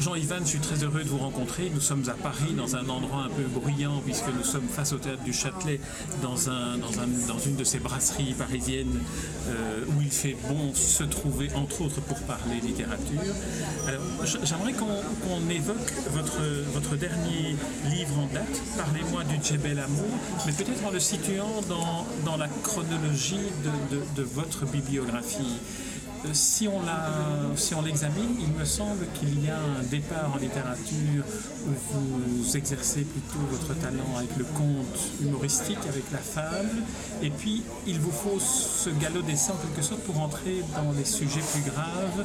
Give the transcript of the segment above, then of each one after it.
Jean-Yvan, je suis très heureux de vous rencontrer. Nous sommes à Paris, dans un endroit un peu bruyant, puisque nous sommes face au théâtre du Châtelet, dans, un, dans, une de ces brasseries parisiennes euh, où il fait bon se trouver, entre autres, pour parler littérature. Alors, j'aimerais qu'on évoque votre, dernier livre en date, Parlez-moi du Djebel Amour, mais peut-être en le situant dans, la chronologie de votre bibliographie. Euh, si on, l'examine, il me semble qu'il y a un départ en littérature où vous exercez plutôt votre talent avec le conte humoristique, avec la fable, et puis il vous faut ce galop d'essai en quelque sorte pour entrer dans les sujets plus graves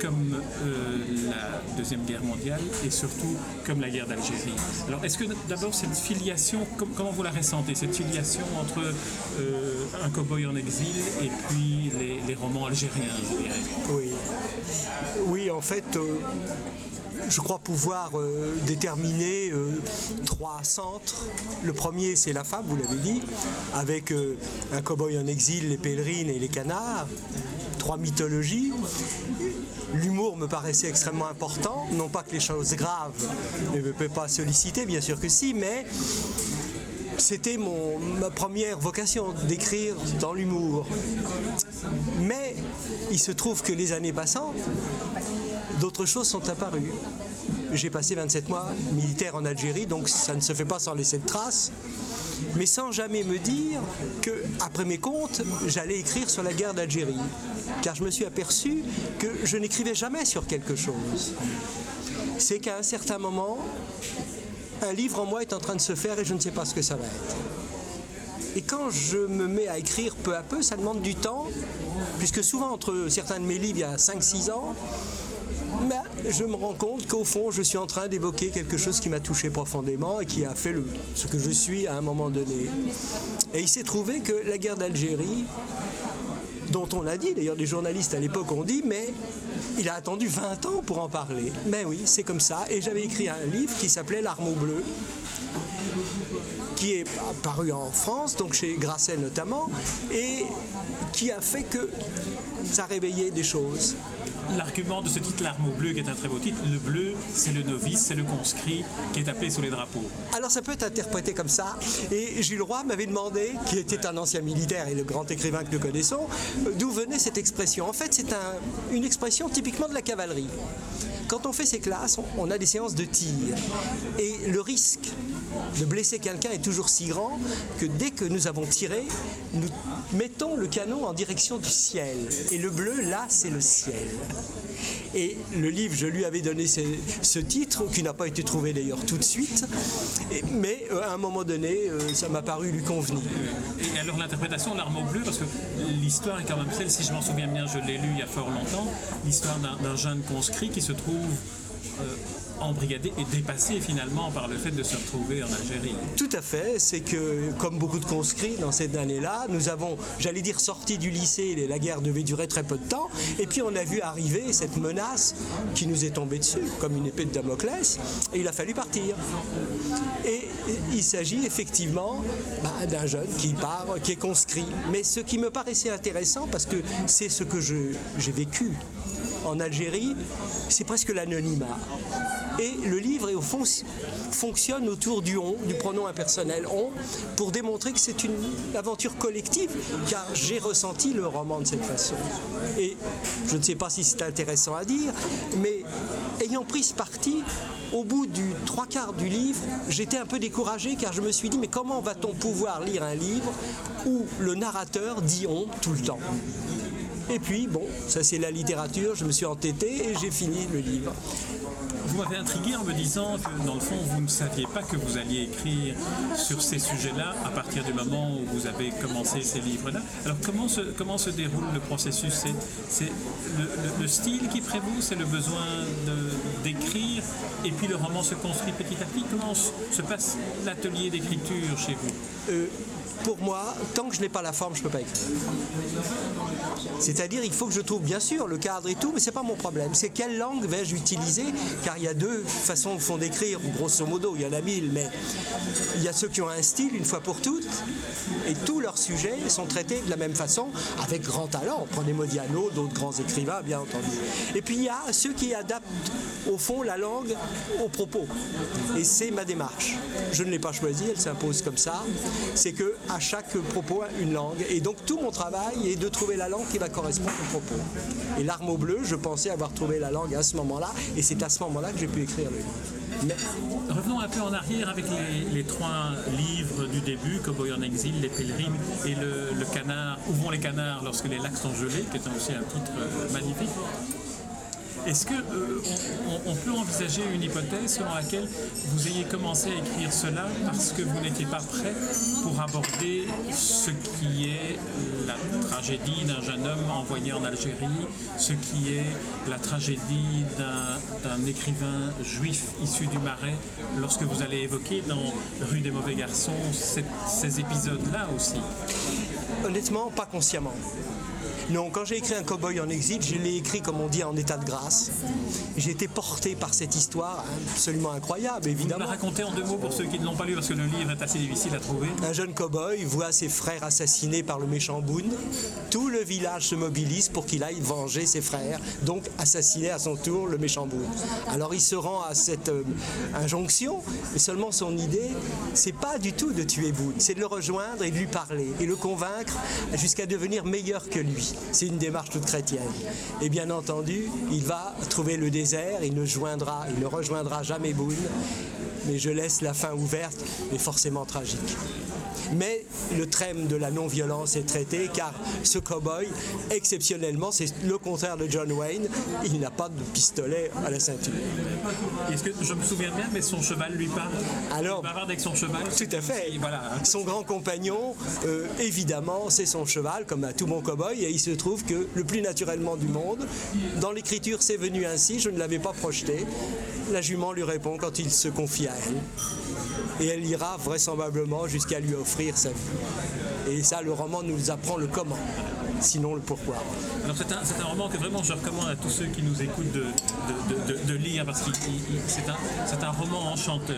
comme euh, la Deuxième Guerre mondiale et surtout comme la guerre d'Algérie. Alors est-ce que d'abord cette filiation, comment vous la ressentez, cette filiation entre euh, un cow-boy en exil et puis les, romans algériens, Oui. Oui, en fait, euh, je crois pouvoir déterminer trois centres. Le premier, c'est la fable, vous l'avez dit, avec un cow-boy en exil, les pèlerines et les canards. Trois mythologies l'humour me paraissait extrêmement important. Non pas que les choses graves ne me peuvent pas solliciter, bien sûr que si, mais c'était ma première vocation d'écrire dans l'humour. Mais il se trouve que les années passant, d'autres choses sont apparues. J'ai passé 27 mois militaire en Algérie, donc ça ne se fait pas sans laisser de traces mais sans jamais me dire que, après mes comptes, j'allais écrire sur la guerre d'Algérie. Car je me suis aperçu que je n'écrivais jamais sur quelque chose. C'est qu'à un certain moment, un livre en moi est en train de se faire et je ne sais pas ce que ça va être. Et quand je me mets à écrire peu à peu, ça demande du temps, puisque souvent entre certains de mes livres, il y a 5-6 ans, mais je me rends compte qu'au fond, je suis en train d'évoquer quelque chose qui m'a touché profondément et qui a fait ce que je suis à un moment donné. Et il s'est trouvé que la guerre d'Algérie, dont on a dit, d'ailleurs les journalistes à l'époque ont dit, mais il a attendu 20 ans pour en parler. Mais oui, c'est comme ça. Et j'avais écrit un livre qui s'appelait L'arme bleue, qui est paru en France, donc chez Grasset notamment, et qui a fait que ça réveillait des choses l'argument de ce titre L'arme bleu, qui est un très beau titre, le bleu, c'est le novice, c'est le conscrit qui est appelé sous les drapeaux. Alors ça peut être interprété comme ça. Et Gilles Roy m'avait demandé, qui était un ancien militaire et le grand écrivain que nous connaissons, d'où venait cette expression. En fait, c'est une expression typiquement de la cavalerie. Quand on fait ces classes, on a des séances de tir. Et le risque de blesser quelqu'un est toujours si grand que dès que nous avons tiré, nous mettons le canon en direction du ciel. Et le bleu, là, c'est le ciel. Et le livre, je lui avais donné ce, titre, qui n'a pas été trouvé d'ailleurs tout de suite, mais euh, à un moment donné, euh, ça m'a paru lui convenir. Et alors l'interprétation de l'arme au bleu, parce que l'histoire est quand même celle, si je m'en souviens bien, je l'ai lu il y a fort longtemps, l'histoire d'un jeune conscrit qui se trouve embrigadé et dépassé finalement par le fait de se retrouver en Algérie. Tout à fait, c'est que comme beaucoup de conscrits dans cette année-là, nous avons, j'allais dire, sorti du lycée, la guerre devait durer très peu de temps, et puis on a vu arriver cette menace qui nous est tombée dessus, comme une épée de Damoclès, et il a fallu partir. Et il s'agit effectivement bah, d'un jeune qui part, qui est conscrit. Mais ce qui me paraissait intéressant, parce que c'est ce que j'ai vécu en Algérie, c'est presque l'anonymat. Et le livre, au fond, fonctionne autour du on, du pronom impersonnel on, pour démontrer que c'est une aventure collective, car j'ai ressenti le roman de cette façon. Et je ne sais pas si c'est intéressant à dire, mais ayant pris ce parti, au bout du trois quarts du livre, j'étais un peu découragé car je me suis dit mais comment va-t-on pouvoir lire un livre où le narrateur dit on tout le temps? Et puis, bon, ça c'est la littérature, je me suis entêté et j'ai fini le livre. Vous m'avez intrigué en me disant que dans le fond, vous ne saviez pas que vous alliez écrire sur ces sujets-là à partir du moment où vous avez commencé ces livres-là. Alors comment se, comment se déroule le processus? C'est le, style qui prévaut, c'est le besoin d'écrire, et puis le roman se construit petit à petit. Comment se passe l'atelier d'écriture chez vous? Euh, pour moi, tant que je n'ai pas la forme, je ne peux pas écrire. C'est-à-dire, il faut que je trouve bien sûr le cadre et tout, mais ce n'est pas mon problème. C'est quelle langue vais-je utiliser car il y a deux façons au fond d'écrire, grosso modo, il y en a mille, mais il y a ceux qui ont un style une fois pour toutes, et tous leurs sujets sont traités de la même façon, avec grand talent. Prenez Modiano, d'autres grands écrivains, bien entendu. Et puis il y a ceux qui adaptent au fond la langue au propos. Et c'est ma démarche. Je ne l'ai pas choisie, elle s'impose comme ça. C'est que à chaque propos une langue. Et donc tout mon travail est de trouver la langue qui va correspondre au propos. Et l'arme au bleu, je pensais avoir trouvé la langue à ce moment-là, et c'est à ce moment-là que j'ai pu écrire le livre. Revenons un peu en arrière avec les, trois livres du début, Cowboy en exil, Les pèlerines et le, canard, Où vont les canards lorsque les lacs sont gelés, qui est aussi un titre euh, magnifique. Est-ce qu'on euh, on, peut envisager une hypothèse selon laquelle vous ayez commencé à écrire cela parce que vous n'étiez pas prêt pour aborder ce qui est la tragédie d'un jeune homme envoyé en Algérie, ce qui est la tragédie d'un écrivain juif issu du Marais, lorsque vous allez évoquer dans Rue des mauvais garçons ces épisodes-là aussi Honnêtement, pas consciemment. Non, quand j'ai écrit Un cowboy en exil, je l'ai écrit, comme on dit, en état de grâce. J'ai été porté par cette histoire absolument incroyable, évidemment. Vous la raconter en deux mots pour ceux qui ne l'ont pas lu, parce que le livre est assez difficile à trouver. Un jeune cowboy voit ses frères assassinés par le méchant Boone. Tout le village se mobilise pour qu'il aille venger ses frères, donc assassiner à son tour le méchant Boone. Alors il se rend à cette euh, injonction, mais seulement son idée, c'est pas du tout de tuer Boone, c'est de le rejoindre et de lui parler, et le convaincre jusqu'à devenir meilleur que lui. C'est une démarche toute chrétienne. Et bien entendu, il va trouver le désert, il ne joindra, il ne rejoindra jamais Boone, mais je laisse la fin ouverte, mais forcément tragique. Mais le thème de la non-violence est traité car ce cow-boy, exceptionnellement, c'est le contraire de John Wayne, il n'a pas de pistolet à la ceinture. Est-ce que je me souviens bien, mais son cheval lui parle Alors, il avec son cheval. Tout à fait. Voilà. Son grand compagnon, euh, évidemment, c'est son cheval, comme à tout bon cow-boy, et il se trouve que le plus naturellement du monde, dans l'écriture, c'est venu ainsi, je ne l'avais pas projeté. La jument lui répond quand il se confie à elle et elle ira vraisemblablement jusqu'à lui offrir sa vie. Et ça, le roman nous apprend le comment, sinon le pourquoi. Alors c'est un, roman que vraiment je recommande à tous ceux qui nous écoutent de, lire parce que c'est un, roman enchanteur.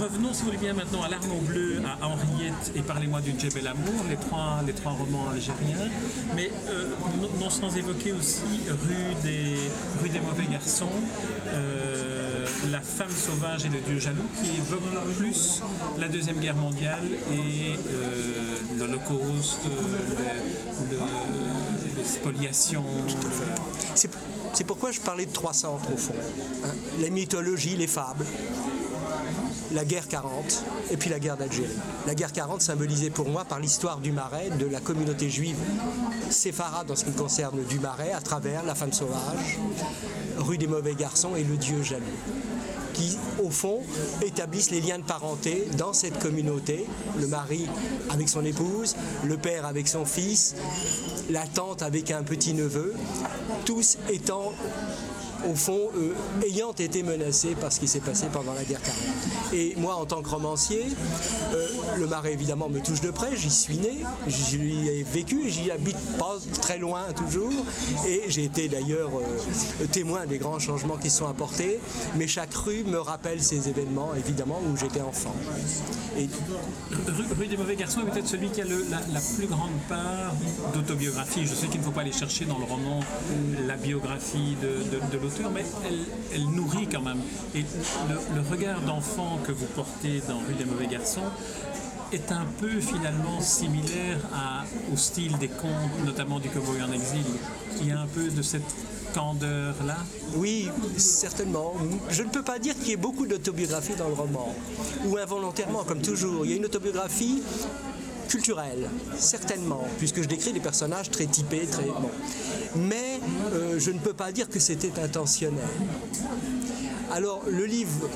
revenons, si vous voulez bien, maintenant à L'Arme Bleu, à Henriette et Parlez-moi du Djebel Amour, les trois, les trois romans algériens. Mais euh, non, sans évoquer aussi Rue des, Rue des Mauvais Garçons. Euh, la femme sauvage et le dieu jaloux, qui évoque plus la Deuxième Guerre mondiale et euh, l'Holocauste, les spoliations. C'est pourquoi je parlais de trois centres au fond. Hein. Les mythologies, les fables, la guerre 40 et puis la guerre d'Algérie. La guerre 40 symbolisée pour moi par l'histoire du Marais, de la communauté juive séfarade dans ce qui concerne du Marais, à travers la femme sauvage, rue des mauvais garçons et le dieu jaloux qui, au fond, établissent les liens de parenté dans cette communauté. Le mari avec son épouse, le père avec son fils, la tante avec un petit-neveu, tous étant au fond, euh, ayant été menacés par ce qui s'est passé pendant la guerre 40. Et moi, en tant que romancier, euh, le Marais, évidemment, me touche de près. J'y suis né, j'y ai vécu, j'y habite pas très loin toujours. Et j'ai été d'ailleurs euh, témoin des grands changements qui sont apportés. Mais chaque rue me rappelle ces événements, évidemment, où j'étais enfant. Rue, des Mauvais Garçons est peut-être celui qui a la, plus grande part d'autobiographie. Je sais qu'il ne faut pas aller chercher dans le roman la biographie de, de, de mais elle, nourrit quand même. Et le, regard d'enfant que vous portez dans Rue des Mauvais Garçons est un peu finalement similaire au style des contes, notamment du Cowboy en exil. Il y a un peu de cette candeur-là Oui, certainement. Je ne peux pas dire qu'il y ait beaucoup d'autobiographie dans le roman, ou involontairement, comme toujours. Il y a une autobiographie culturelle, certainement, puisque je décris des personnages très typés, très bon. Mais euh, je ne peux pas dire que c'était intentionnel. Alors le livre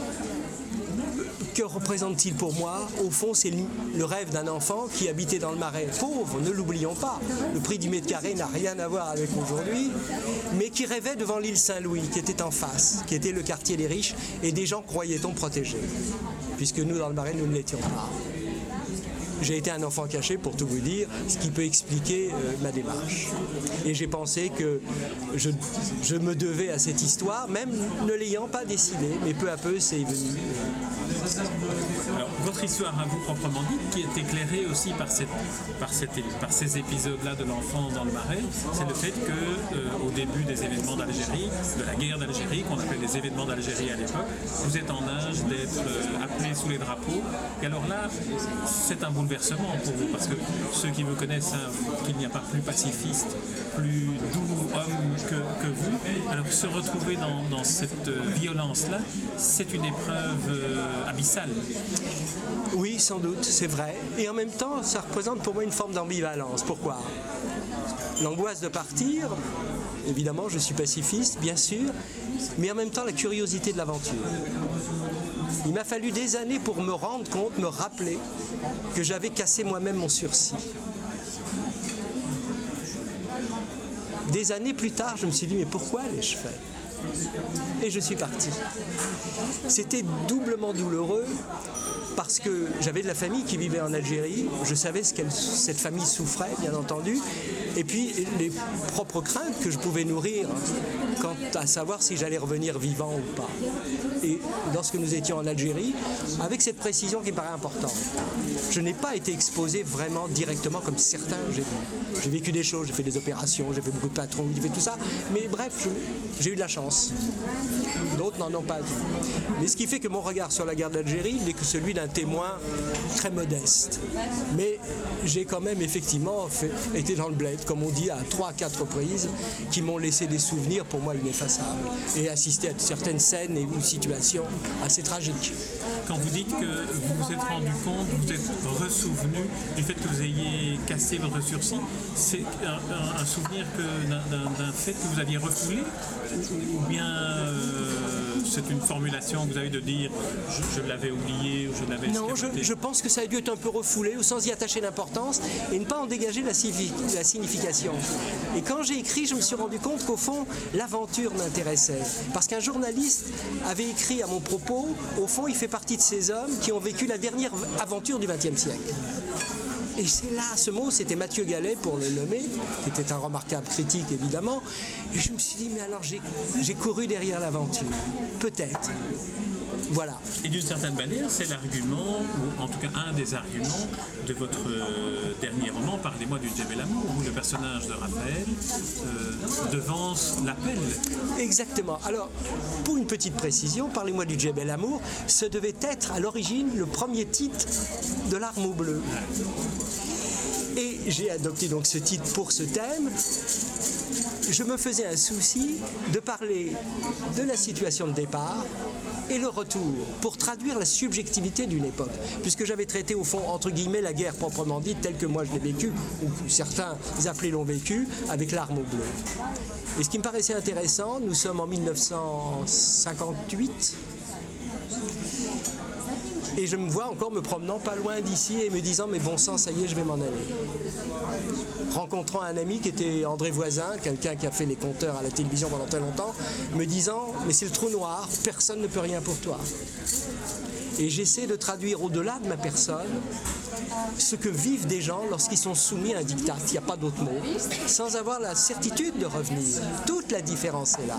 que représente-t-il pour moi? Au fond, c'est le rêve d'un enfant qui habitait dans le marais pauvre, ne l'oublions pas. Le prix du mètre carré n'a rien à voir avec aujourd'hui, mais qui rêvait devant l'île Saint-Louis, qui était en face, qui était le quartier des riches, et des gens croyait-on protégés, puisque nous, dans le marais, nous ne l'étions pas. J'ai été un enfant caché pour tout vous dire, ce qui peut expliquer euh, ma démarche. Et j'ai pensé que je, je me devais à cette histoire, même ne l'ayant pas décidé, mais peu à peu c'est venu. Alors, votre histoire à vous proprement dite, qui est éclairée aussi par, ces épisodes-là de l'enfance dans le Marais, c'est le fait que euh, au début des événements d'Algérie, de la guerre d'Algérie, qu'on appelle les événements d'Algérie à l'époque, vous êtes en âge d'être euh, appelé sous les drapeaux. Et alors là, c'est un bouleversement pour vous, parce que ceux qui vous connaissent savent qu'il n'y a pas plus pacifiste, plus doux homme que, vous. Alors se retrouver dans, cette euh, violence-là, c'est une épreuve Oui, sans doute, c'est vrai. Et en même temps, ça représente pour moi une forme d'ambivalence. Pourquoi? L'angoisse de partir, évidemment, je suis pacifiste, bien sûr, mais en même temps la curiosité de l'aventure. Il m'a fallu des années pour me rendre compte, me rappeler que j'avais cassé moi-même mon sursis. Des années plus tard, je me suis dit, mais pourquoi l'ai-je fait Et je suis parti. C'était doublement douloureux parce que j'avais de la famille qui vivait en Algérie, je savais ce que cette famille souffrait, bien entendu, et puis les propres craintes que je pouvais nourrir quant à savoir si j'allais revenir vivant ou pas. Et lorsque nous étions en Algérie, avec cette précision qui me paraît importante, je n'ai pas été exposé vraiment directement comme certains. J'ai vécu des choses, j'ai fait des opérations, j'ai fait beaucoup de patrons, j'ai fait tout ça, mais bref, j'ai eu de la chance. D'autres n'en ont pas Mais ce qui fait que mon regard sur la guerre d'Algérie n'est que celui d'un témoin très modeste. Mais j'ai quand même effectivement été dans le bled, comme on dit, à trois, quatre reprises, qui m'ont laissé des souvenirs pour moi ineffaçables et assisté à certaines scènes et ou situations assez tragiques. Quand vous dites que vous vous êtes rendu compte, vous êtes ressouvenu du fait que vous ayez cassé votre sursis, c'est un, souvenir d'un fait que vous aviez refoulé ou, ou bien euh, c'est une formulation que vous avez de dire je, je l'avais oublié ou je l'avais Non, je, je, pense que ça a dû être un peu refoulé ou sans y attacher d'importance et ne pas en dégager la, la signification. Et quand j'ai écrit, je me suis rendu compte qu'au fond, l'aventure m'intéressait. Parce qu'un journaliste avait écrit à mon propos, au fond, il fait partie de ces hommes qui ont vécu la dernière aventure du XXe siècle. Et c'est là, ce mot, c'était Mathieu Gallet pour le nommer, qui était un remarquable critique évidemment. Et je me suis dit, mais alors j'ai couru derrière l'aventure. Peut-être. Voilà. Et d'une certaine manière, c'est l'argument, ou en tout cas un des arguments de votre euh, dernier roman, Parlez-moi du Djebel Amour, où le personnage de Raphaël euh, devance l'appel. Exactement. Alors, pour une petite précision, Parlez-moi du Djebel Amour, ce devait être à l'origine le premier titre de l'Arme bleue. Et j'ai adopté donc ce titre pour ce thème. Je me faisais un souci de parler de la situation de départ, et le retour pour traduire la subjectivité d'une époque, puisque j'avais traité au fond entre guillemets la guerre proprement dite telle que moi je l'ai vécue, ou certains appelés l'ont vécue, avec l'arme bleue. Et ce qui me paraissait intéressant, nous sommes en 1958. Et je me vois encore me promenant pas loin d'ici et me disant mais bon sang, ça y est, je vais m'en aller. Rencontrant un ami qui était André Voisin, quelqu'un qui a fait les compteurs à la télévision pendant très longtemps, me disant mais c'est le trou noir, personne ne peut rien pour toi. Et j'essaie de traduire au-delà de ma personne ce que vivent des gens lorsqu'ils sont soumis à un dictat, il n'y a pas d'autre mot, sans avoir la certitude de revenir. Toute la différence est là.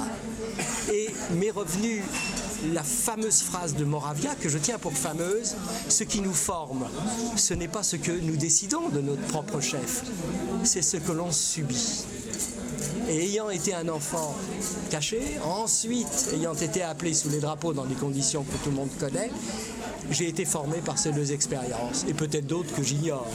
Et m'est revenue la fameuse phrase de Moravia que je tiens pour fameuse, ce qui nous forme, ce n'est pas ce que nous décidons de notre propre chef, c'est ce que l'on subit. Et ayant été un enfant caché, ensuite ayant été appelé sous les drapeaux dans des conditions que tout le monde connaît, j'ai été formé par ces deux expériences, et peut-être d'autres que j'ignore.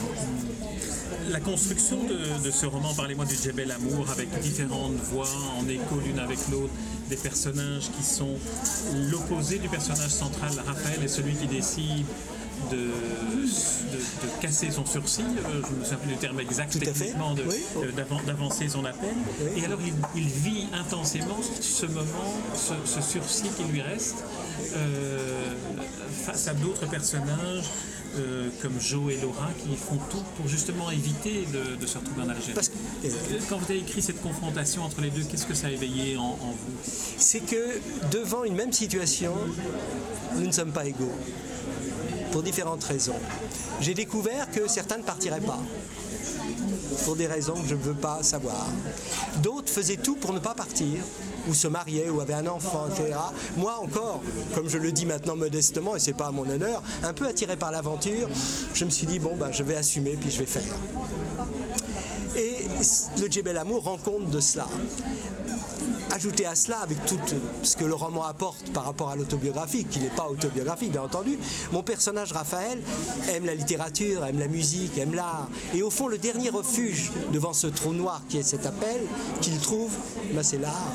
La construction de, de ce roman, parlez-moi du Djebel Amour, avec différentes voix en écho l'une avec l'autre, des personnages qui sont l'opposé du personnage central, Raphaël, est celui qui décide de, de, de, casser son sursis, euh, je me souviens plus du terme exact techniquement, d'avancer son appel. Oui. Et alors il, il, vit intensément ce moment, ce, ce, sursis qui lui reste, euh, face à d'autres personnages. Euh, comme Joe et Laura qui font tout pour justement éviter de, de se retrouver en Algérie. Parce que, euh, Quand vous avez écrit cette confrontation entre les deux, qu'est-ce que ça a éveillé en, en vous? C'est que devant une même situation, nous ne sommes pas égaux pour différentes raisons. J'ai découvert que certains ne partiraient pas pour des raisons que je ne veux pas savoir. D'autres faisaient tout pour ne pas partir, ou se mariaient, ou avaient un enfant, etc. Moi encore, comme je le dis maintenant modestement, et c'est pas à mon honneur, un peu attiré par l'aventure, je me suis dit, bon, ben, je vais assumer, puis je vais faire. Et le Djebel Amour rend compte de cela. Ajouter à cela, avec tout ce que le roman apporte par rapport à l'autobiographie, qui n'est pas autobiographique bien entendu, mon personnage Raphaël aime la littérature, aime la musique, aime l'art. Et au fond, le dernier refuge devant ce trou noir qui est cet appel qu'il trouve, ben, c'est l'art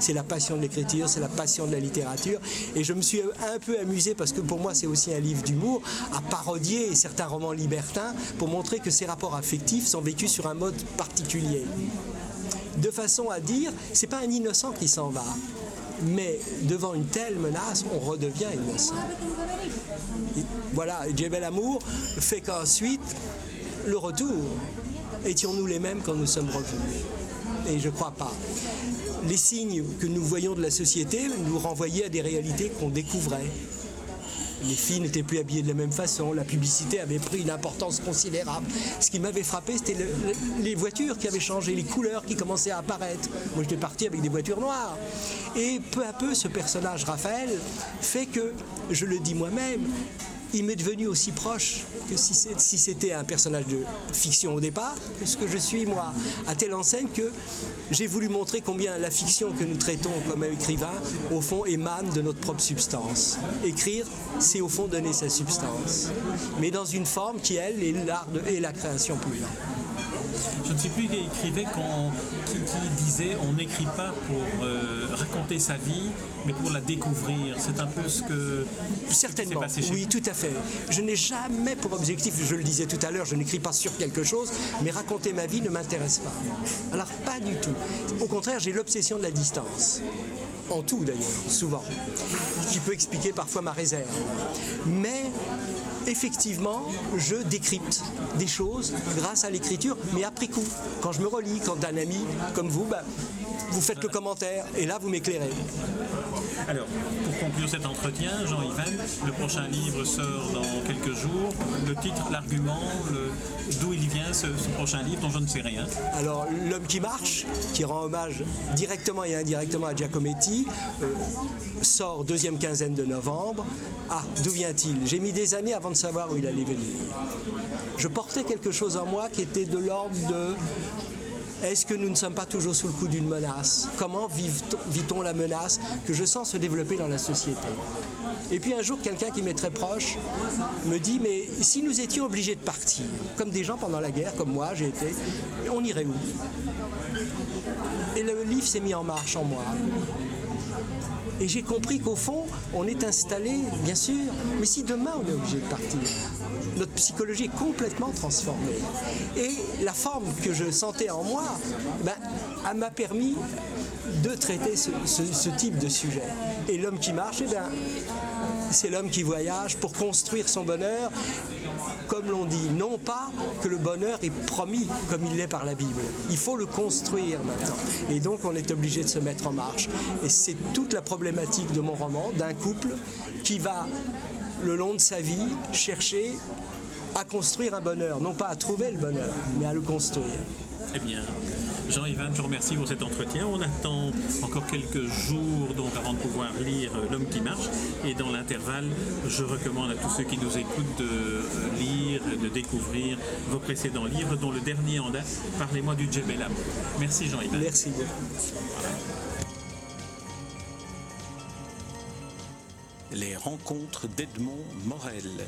c'est la passion de l'écriture, c'est la passion de la littérature. Et je me suis un peu amusé, parce que pour moi c'est aussi un livre d'humour, à parodier certains romans libertins pour montrer que ces rapports affectifs sont vécus sur un mode particulier. De façon à dire, c'est pas un innocent qui s'en va, mais devant une telle menace, on redevient innocent. Et voilà, Djebel Amour fait qu'ensuite, le retour, étions-nous les mêmes quand nous sommes revenus? Et je crois pas les signes que nous voyons de la société nous renvoyaient à des réalités qu'on découvrait. Les filles n'étaient plus habillées de la même façon, la publicité avait pris une importance considérable. Ce qui m'avait frappé, c'était les voitures qui avaient changé, les couleurs qui commençaient à apparaître. Moi, j'étais parti avec des voitures noires. Et peu à peu, ce personnage, Raphaël, fait que, je le dis moi-même, il m'est devenu aussi proche que si c'était un personnage de fiction au départ, que ce que je suis moi, à telle enseigne que j'ai voulu montrer combien la fiction que nous traitons comme écrivain, au fond, émane de notre propre substance. Écrire, c'est au fond donner sa substance, mais dans une forme qui, elle, est l'art et la création pure je ne sais plus qui écrivait qui, disait on n'écrit pas pour euh, raconter sa vie, mais pour la découvrir. C'est un peu ce que certainement. Passé chez oui, tout à fait. Je n'ai jamais pour objectif, je le disais tout à l'heure, je n'écris pas sur quelque chose, mais raconter ma vie ne m'intéresse pas. Alors pas du tout. Au contraire, j'ai l'obsession de la distance en tout d'ailleurs, souvent, qui peut expliquer parfois ma réserve. Mais effectivement, je décrypte des choses grâce à l'écriture, mais après coup, quand je me relis, quand un ami comme vous, bah, vous faites le commentaire et là vous m'éclairez. Alors, pour conclure cet entretien, Jean-Yvan, le prochain livre sort dans quelques jours. Le titre, l'argument, d'où il vient ce, prochain livre dont je ne sais rien. Alors, L'homme qui marche, qui rend hommage directement et indirectement à Giacometti, euh, sort deuxième quinzaine de novembre. Ah, d'où vient-il? J'ai mis des années avant de savoir où il allait venir. Je portais quelque chose en moi qui était de l'ordre de est-ce que nous ne sommes pas toujours sous le coup d'une menace? Comment vit-on la menace que je sens se développer dans la société? Et puis un jour, quelqu'un qui m'est très proche me dit, mais si nous étions obligés de partir, comme des gens pendant la guerre, comme moi j'ai été, on irait où? Et le livre s'est mis en marche en moi. Et j'ai compris qu'au fond, on est installé, bien sûr, mais si demain on est obligé de partir, notre psychologie est complètement transformée. Et la forme que je sentais en moi, ben, elle m'a permis de traiter ce, type de sujet. Et l'homme qui marche, eh ben, c'est l'homme qui voyage pour construire son bonheur, comme l'on dit, non pas que le bonheur est promis comme il l'est par la Bible. Il faut le construire maintenant. Et donc on est obligé de se mettre en marche. Et c'est toute la problématique de mon roman, d'un couple qui va, le long de sa vie, chercher à construire un bonheur, non pas à trouver le bonheur, mais à le construire. Eh bien, Jean-Yvan, je vous remercie pour cet entretien. On attend encore quelques jours donc avant de pouvoir lire L'homme qui marche. Et dans l'intervalle, je recommande à tous ceux qui nous écoutent de lire, de découvrir vos précédents livres, dont le dernier en date, Parlez-moi du Djebelam. Merci Jean-Yvan. Merci. Les rencontres d'Edmond Morel.